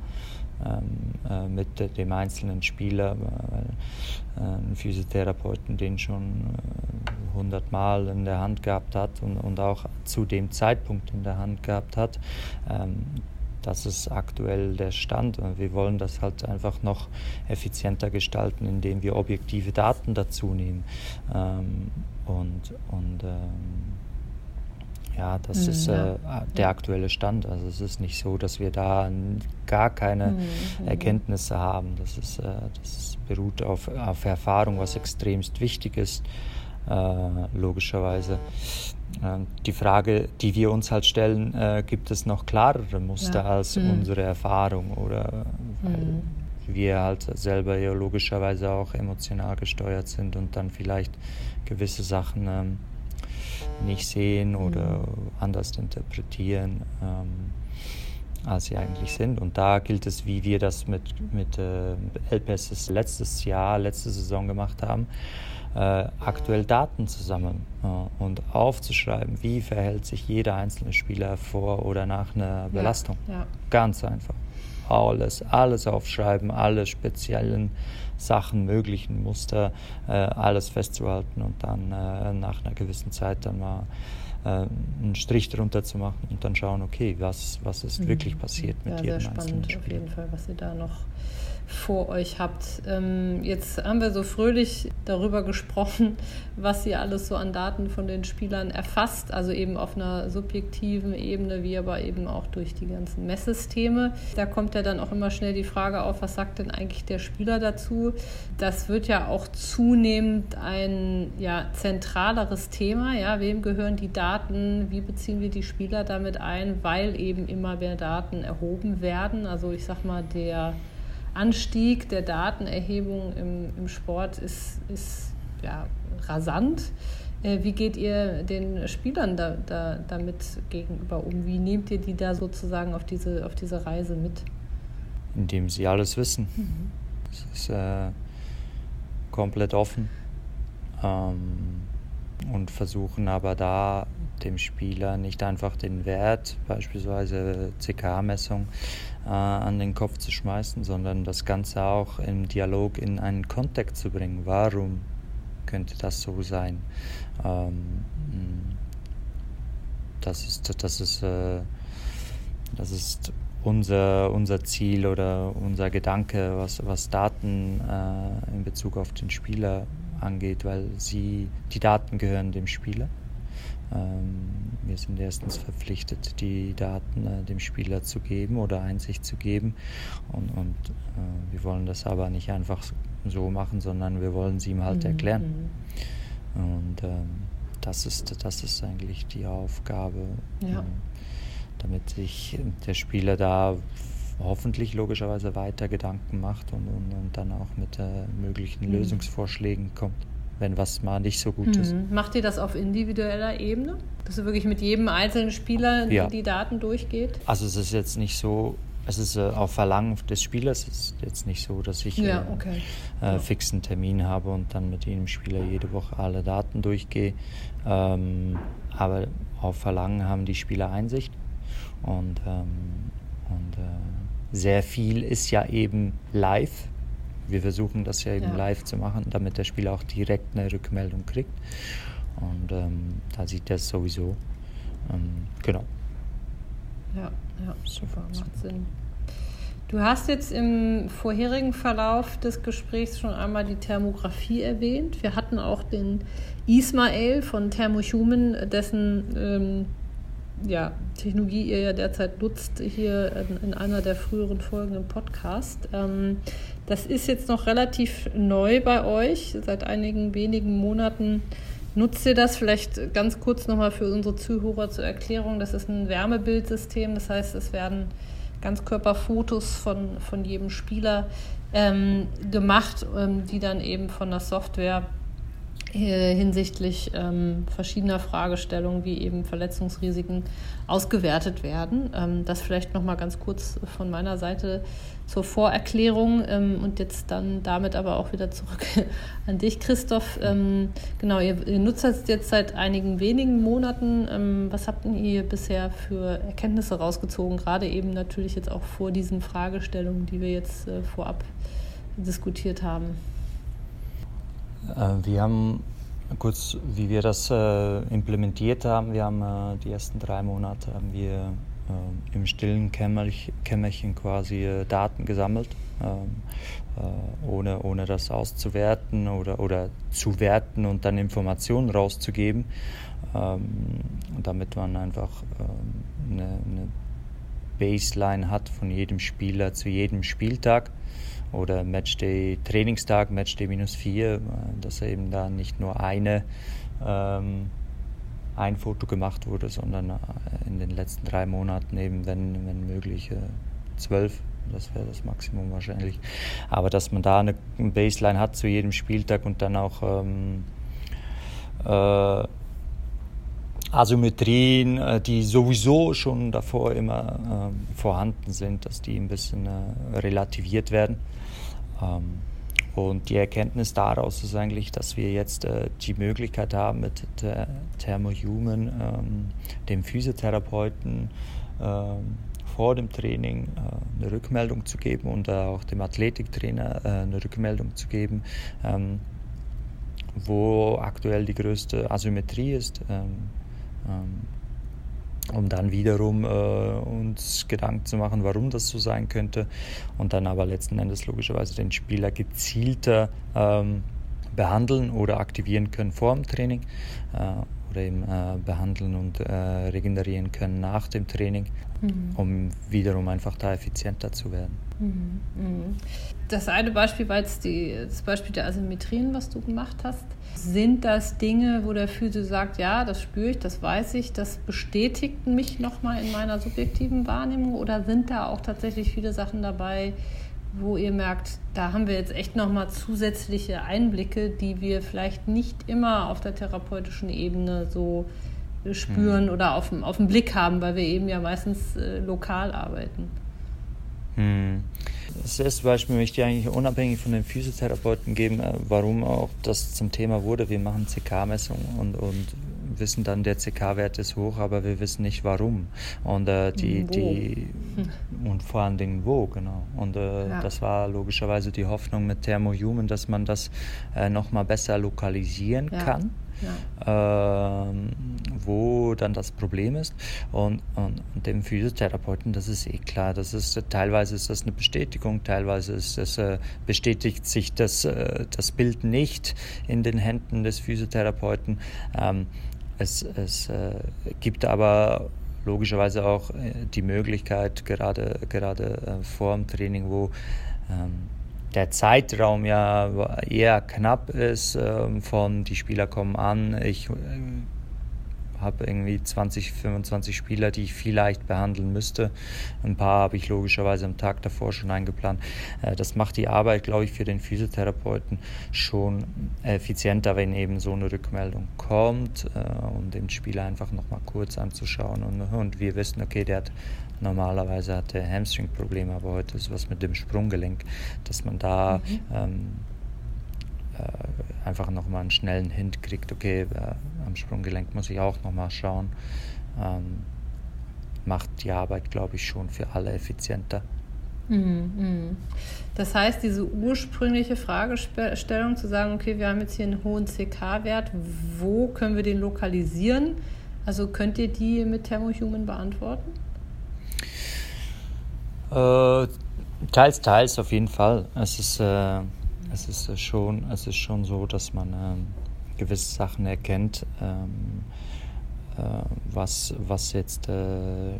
äh, mit dem einzelnen Spieler, weil äh, ein Physiotherapeuten den schon äh, 100 Mal in der Hand gehabt hat und, und auch zu dem Zeitpunkt in der Hand gehabt hat. Ähm, das ist aktuell der Stand. Wir wollen das halt einfach noch effizienter gestalten, indem wir objektive Daten dazu nehmen. Ähm, und und ähm, ja, das mhm, ist äh, der aktuelle Stand. Also es ist nicht so, dass wir da gar keine mhm. Erkenntnisse haben. Das, ist, äh, das beruht auf, auf Erfahrung, was extremst wichtig ist, äh, logischerweise. Äh, die Frage, die wir uns halt stellen, äh, gibt es noch klarere Muster ja. als mhm. unsere Erfahrung oder mhm. wir halt selber ja logischerweise auch emotional gesteuert sind und dann vielleicht gewisse Sachen ähm, nicht sehen oder mhm. anders interpretieren, ähm, als sie eigentlich sind. Und da gilt es, wie wir das mit, mit äh, LPS letztes Jahr, letzte Saison gemacht haben, äh, aktuell Daten zusammen äh, und aufzuschreiben, wie verhält sich jeder einzelne Spieler vor oder nach einer Belastung. Ja, ja. Ganz einfach. Alles, alles aufschreiben, alle speziellen Sachen, möglichen Muster, äh, alles festzuhalten und dann äh, nach einer gewissen Zeit dann mal äh, einen Strich drunter zu machen und dann schauen, okay, was, was ist mhm. wirklich passiert mit ja, jedem sehr spannend auf jeden Fall, was ihr da noch vor euch habt. Ähm, jetzt haben wir so fröhlich darüber gesprochen, was ihr alles so an Daten von den Spielern erfasst, also eben auf einer subjektiven Ebene, wie aber eben auch durch die ganzen Messsysteme. Da kommt ja dann auch immer schnell die Frage auf, was sagt denn eigentlich der Spieler dazu? Das wird ja auch zunehmend ein ja, zentraleres Thema. Ja, wem gehören die Daten? Wie beziehen wir die Spieler damit ein? Weil eben immer mehr Daten erhoben werden. Also ich sag mal, der Anstieg der Datenerhebung im, im Sport ist, ist ja, rasant. Äh, wie geht ihr den Spielern da, da, damit gegenüber um? Wie nehmt ihr die da sozusagen auf diese, auf diese Reise mit? Indem sie alles wissen. Mhm. Es ist äh, komplett offen. Ähm, und versuchen aber da dem Spieler nicht einfach den Wert, beispielsweise CK-Messung, äh, an den Kopf zu schmeißen, sondern das Ganze auch im Dialog in einen Kontext zu bringen. Warum könnte das so sein? Ähm, das ist, das ist, äh, das ist unser, unser Ziel oder unser Gedanke, was, was Daten äh, in Bezug auf den Spieler angeht, weil sie, die Daten gehören dem Spieler. Ähm, wir sind erstens verpflichtet, die Daten äh, dem Spieler zu geben oder Einsicht zu geben. Und, und äh, wir wollen das aber nicht einfach so machen, sondern wir wollen sie ihm halt mhm. erklären. Und ähm, das, ist, das ist eigentlich die Aufgabe, ja. äh, damit sich der Spieler da hoffentlich logischerweise weiter Gedanken macht und, und, und dann auch mit äh, möglichen mhm. Lösungsvorschlägen kommt wenn was mal nicht so gut mhm. ist. Macht ihr das auf individueller Ebene? Dass ihr wirklich mit jedem einzelnen Spieler ja. die Daten durchgeht? Also es ist jetzt nicht so, es ist äh, auf Verlangen des Spielers, es ist jetzt nicht so, dass ich ja, äh, okay. äh, ja. fixen Termin habe und dann mit jedem Spieler jede Woche alle Daten durchgehe. Ähm, aber auf Verlangen haben die Spieler Einsicht und, ähm, und äh, sehr viel ist ja eben live wir versuchen das ja eben ja. live zu machen, damit der Spieler auch direkt eine Rückmeldung kriegt. Und ähm, da sieht er es sowieso. Ähm, genau. Ja, ja, super, macht Sinn. Du hast jetzt im vorherigen Verlauf des Gesprächs schon einmal die Thermografie erwähnt. Wir hatten auch den Ismael von Thermohuman, dessen ähm, ja, Technologie ihr ja derzeit nutzt, hier in, in einer der früheren Folgen im Podcast. Ähm, das ist jetzt noch relativ neu bei euch. Seit einigen wenigen Monaten nutzt ihr das. Vielleicht ganz kurz nochmal für unsere Zuhörer zur Erklärung. Das ist ein Wärmebildsystem. Das heißt, es werden Ganzkörperfotos von, von jedem Spieler ähm, gemacht, ähm, die dann eben von der Software hinsichtlich ähm, verschiedener Fragestellungen wie eben Verletzungsrisiken ausgewertet werden. Ähm, das vielleicht noch mal ganz kurz von meiner Seite zur Vorerklärung ähm, und jetzt dann damit aber auch wieder zurück an dich, Christoph. Ähm, genau, ihr, ihr, nutzt das jetzt seit einigen wenigen Monaten. Ähm, was habt ihr bisher für Erkenntnisse rausgezogen, gerade eben natürlich jetzt auch vor diesen Fragestellungen, die wir jetzt äh, vorab diskutiert haben? Äh, wir haben kurz, wie wir das äh, implementiert haben, wir haben äh, die ersten drei Monate haben wir im stillen Kämmerchen quasi Daten gesammelt, ähm, ohne, ohne das auszuwerten oder, oder zu werten und dann Informationen rauszugeben, ähm, damit man einfach ähm, eine, eine Baseline hat von jedem Spieler zu jedem Spieltag oder Matchday Trainingstag, Matchday minus vier, äh, dass eben da nicht nur eine ähm, ein Foto gemacht wurde, sondern äh, in den letzten drei Monaten eben, wenn, wenn möglich, äh, zwölf. Das wäre das Maximum wahrscheinlich. Aber dass man da eine Baseline hat zu jedem Spieltag und dann auch ähm, äh, Asymmetrien, die sowieso schon davor immer äh, vorhanden sind, dass die ein bisschen äh, relativiert werden. Ähm, und die Erkenntnis daraus ist eigentlich, dass wir jetzt äh, die Möglichkeit haben, mit der Thermohuman, ähm, dem Physiotherapeuten, ähm, vor dem Training äh, eine Rückmeldung zu geben und auch dem Athletiktrainer äh, eine Rückmeldung zu geben, wo aktuell die größte Asymmetrie ist. Um dann wiederum äh, uns Gedanken zu machen, warum das so sein könnte und dann aber letzten Endes logischerweise den Spieler gezielter ähm, behandeln oder aktivieren können vor dem Training. Äh, oder eben äh, behandeln und äh, regenerieren können nach dem Training, mhm. um wiederum einfach da effizienter zu werden. Mhm. mhm. Das eine Beispiel war jetzt die, das Beispiel der Asymmetrien, was du gemacht hast. Sind das Dinge, wo der Physio sagt, ja, das spüre ich, das weiß ich, das bestätigt mich nochmal in meiner subjektiven Wahrnehmung? Oder sind da auch tatsächlich viele Sachen dabei, wo ihr merkt, da haben wir jetzt echt nochmal zusätzliche Einblicke, die wir vielleicht nicht immer auf der therapeutischen Ebene so spüren hm. oder auf, auf den Blick haben, weil wir eben ja meistens äh, lokal arbeiten? Hm. Das erste Beispiel möchte ich eigentlich unabhängig von den Physiotherapeuten geben, äh, warum auch das zum Thema wurde. Wir machen CK-Messungen und, und wissen dann, der CK-Wert ist hoch, aber wir wissen nicht warum. Und äh, die, wo? die und vor allen Dingen wo, genau. Und äh, ja. das war logischerweise die Hoffnung mit Thermohuman, dass man das äh, nochmal besser lokalisieren ja. kann ja. ähm, wo dann das Problem ist. Und, und, und, dem Physiotherapeuten, das ist eh klar, das ist teilweise ist das eine Bestätigung, teilweise ist das, äh, bestätigt sich das, äh, das Bild nicht in den Händen des Physiotherapeuten. Ähm, es, es äh, gibt aber logischerweise auch äh, die Möglichkeit, gerade, gerade äh, vor dem Training, wo ähm, der Zeitraum ja eher knapp ist, ähm, von die Spieler kommen an, ich äh, habe irgendwie 20, 25 Spieler, die ich vielleicht behandeln müsste. Ein paar habe ich logischerweise am Tag davor schon eingeplant. Äh, das macht die Arbeit, glaube ich, für den Physiotherapeuten schon effizienter, wenn eben so eine Rückmeldung kommt, äh, um den Spieler einfach nochmal kurz anzuschauen. Und, und wir wissen, okay, der hat normalerweise hat er Hamstring-Probleme, aber heute ist was mit dem Sprunggelenk, dass man da mhm. ähm, äh, einfach nochmal einen schnellen Hint kriegt, okay, äh, am Sprunggelenk muss ich auch nochmal schauen. Ähm, macht die Arbeit, glaube ich, schon für alle effizienter. Mhm, mhm. Das heißt, diese ursprüngliche Fragestellung zu sagen, okay, wir haben jetzt hier einen hohen CK-Wert, wo können wir den lokalisieren? Also könnt ihr die mit Thermohuman beantworten? Äh, teils, teils auf jeden Fall. Es ist, äh, es ist schon, es ist schon so, dass man ähm, gewisse Sachen erkennt, ähm, äh, was, was jetzt äh,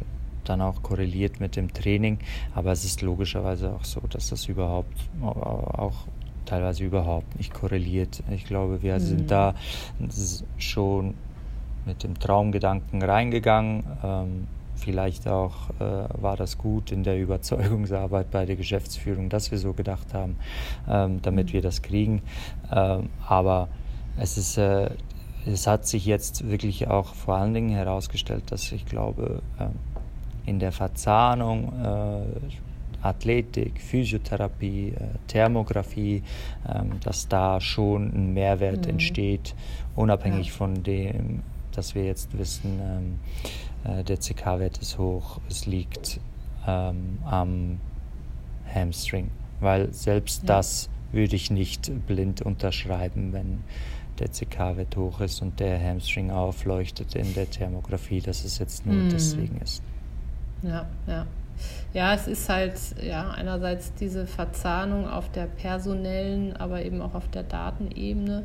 dann auch korreliert mit dem Training. Aber es ist logischerweise auch so, dass das überhaupt auch teilweise überhaupt nicht korreliert. Ich glaube, wir mhm. sind da schon mit dem Traumgedanken reingegangen. Ähm, Vielleicht auch äh, war das gut in der Überzeugungsarbeit bei der Geschäftsführung, dass wir so gedacht haben, ähm, damit mhm. wir das kriegen. Ähm, aber es ist, äh, es hat sich jetzt wirklich auch vor allen Dingen herausgestellt, dass ich glaube, äh, in der Verzahnung äh, Athletik, Physiotherapie, äh, Thermografie, ähm, dass da schon ein Mehrwert mhm. entsteht, unabhängig ja. von dem, dass wir jetzt wissen, ähm, äh, der CK-Wert ist hoch, es liegt ähm, am Hamstring, weil selbst ja. das würde ich nicht blind unterschreiben, wenn der CK-Wert hoch ist und der Hamstring aufleuchtet in der Thermografie, dass es jetzt nur mm. deswegen ist. Ja, ja. Ja, es ist halt ja einerseits diese Verzahnung auf der personellen, aber eben auch auf der Datenebene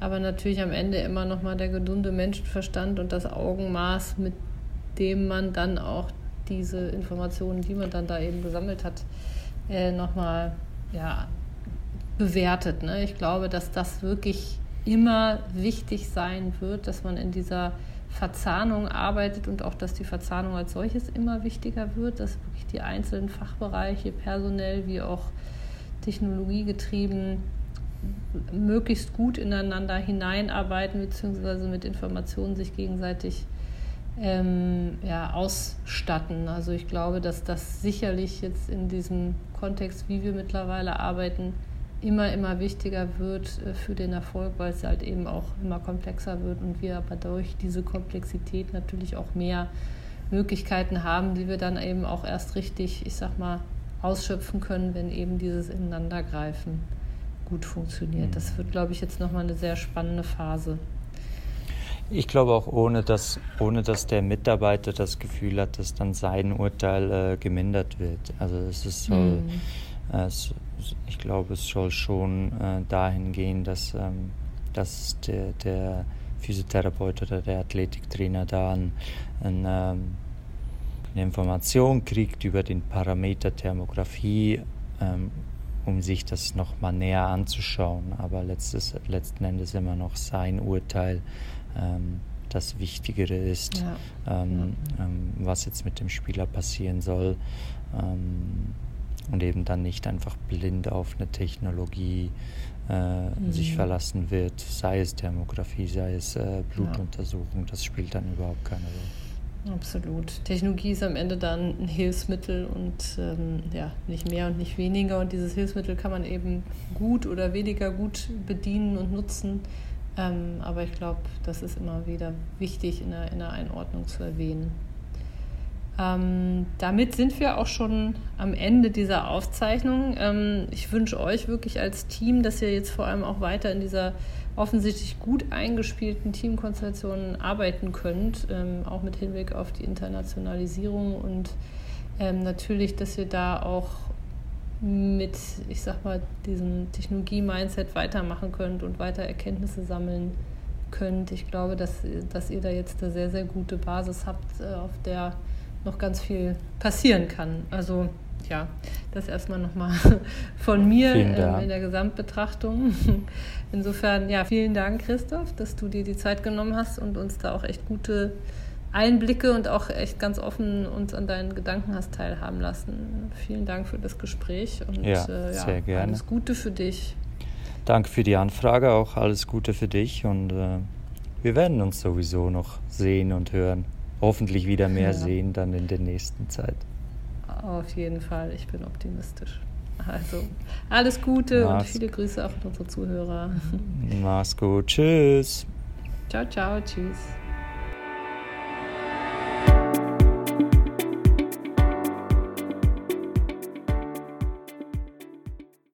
aber natürlich am Ende immer noch mal der gesunde Menschenverstand und das Augenmaß, mit dem man dann auch diese Informationen, die man dann da eben gesammelt hat, äh, nochmal ja, bewertet. Ne? Ich glaube, dass das wirklich immer wichtig sein wird, dass man in dieser Verzahnung arbeitet und auch, dass die Verzahnung als solches immer wichtiger wird, dass wirklich die einzelnen Fachbereiche, personell wie auch technologiegetrieben, möglichst gut ineinander hineinarbeiten bzw. mit Informationen sich gegenseitig ähm, ja, ausstatten. Also ich glaube, dass das sicherlich jetzt in diesem Kontext, wie wir mittlerweile arbeiten, immer, immer wichtiger wird äh, für den Erfolg, weil es halt eben auch immer komplexer wird und wir aber durch diese Komplexität natürlich auch mehr Möglichkeiten haben, die wir dann eben auch erst richtig, ich sag mal, ausschöpfen können, wenn eben dieses Ineinandergreifen gut funktioniert. Das wird, glaube ich, jetzt nochmal eine sehr spannende Phase. Ich glaube auch, ohne dass, ohne dass der Mitarbeiter das Gefühl hat, dass dann sein Urteil äh, gemindert wird. Also es ist so, mm. Ich glaube, es soll schon äh, dahin gehen, dass, ähm, dass der, der, Physiotherapeut oder der Athletiktrainer da ein, ein, ähm, eine Information kriegt über den Parameter Thermografie, ähm, um sich das nochmal näher anzuschauen. Aber letztes, letzten Endes immer noch sein Urteil ähm, das Wichtigere ist, ja. Ähm, ja. Ähm, was jetzt mit dem Spieler passieren soll. Ähm, und eben dann nicht einfach blind auf eine Technologie äh, mhm. sich verlassen wird, sei es Thermografie, sei es äh, Blutuntersuchung, ja. das spielt dann überhaupt keine Rolle. Absolut. Technologie ist am Ende dann ein Hilfsmittel und ähm, ja, nicht mehr und nicht weniger. Und dieses Hilfsmittel kann man eben gut oder weniger gut bedienen und nutzen. Ähm, aber ich glaube, das ist immer wieder wichtig in der, in der Einordnung zu erwähnen. Ähm, damit sind wir auch schon am Ende dieser Aufzeichnung. Ähm, ich wünsche euch wirklich als Team, dass ihr jetzt vor allem auch weiter in dieser offensichtlich gut eingespielten Teamkonstellation arbeiten könnt, ähm, auch mit Hinblick auf die Internationalisierung und ähm, natürlich, dass ihr da auch mit, ich sag mal, diesem Technologie-Mindset weitermachen könnt und weiter Erkenntnisse sammeln könnt. Ich glaube, dass, dass ihr da jetzt eine sehr, sehr gute Basis habt, äh, auf der noch ganz viel passieren kann. Also ja, das erstmal nochmal von mir äh, in der Gesamtbetrachtung. Insofern, ja, vielen Dank, Christoph, dass du dir die Zeit genommen hast und uns da auch echt gute Einblicke und auch echt ganz offen uns an deinen Gedanken hast teilhaben lassen. Vielen Dank für das Gespräch und ja, äh, ja, sehr gerne. alles Gute für dich. Danke für die Anfrage, auch alles Gute für dich und äh, wir werden uns sowieso noch sehen und hören hoffentlich wieder mehr ja. sehen dann in der nächsten Zeit. Auf jeden Fall, ich bin optimistisch. Also alles Gute Mach's. und viele Grüße auch an unsere Zuhörer. Mach's gut, tschüss. Ciao, ciao, tschüss.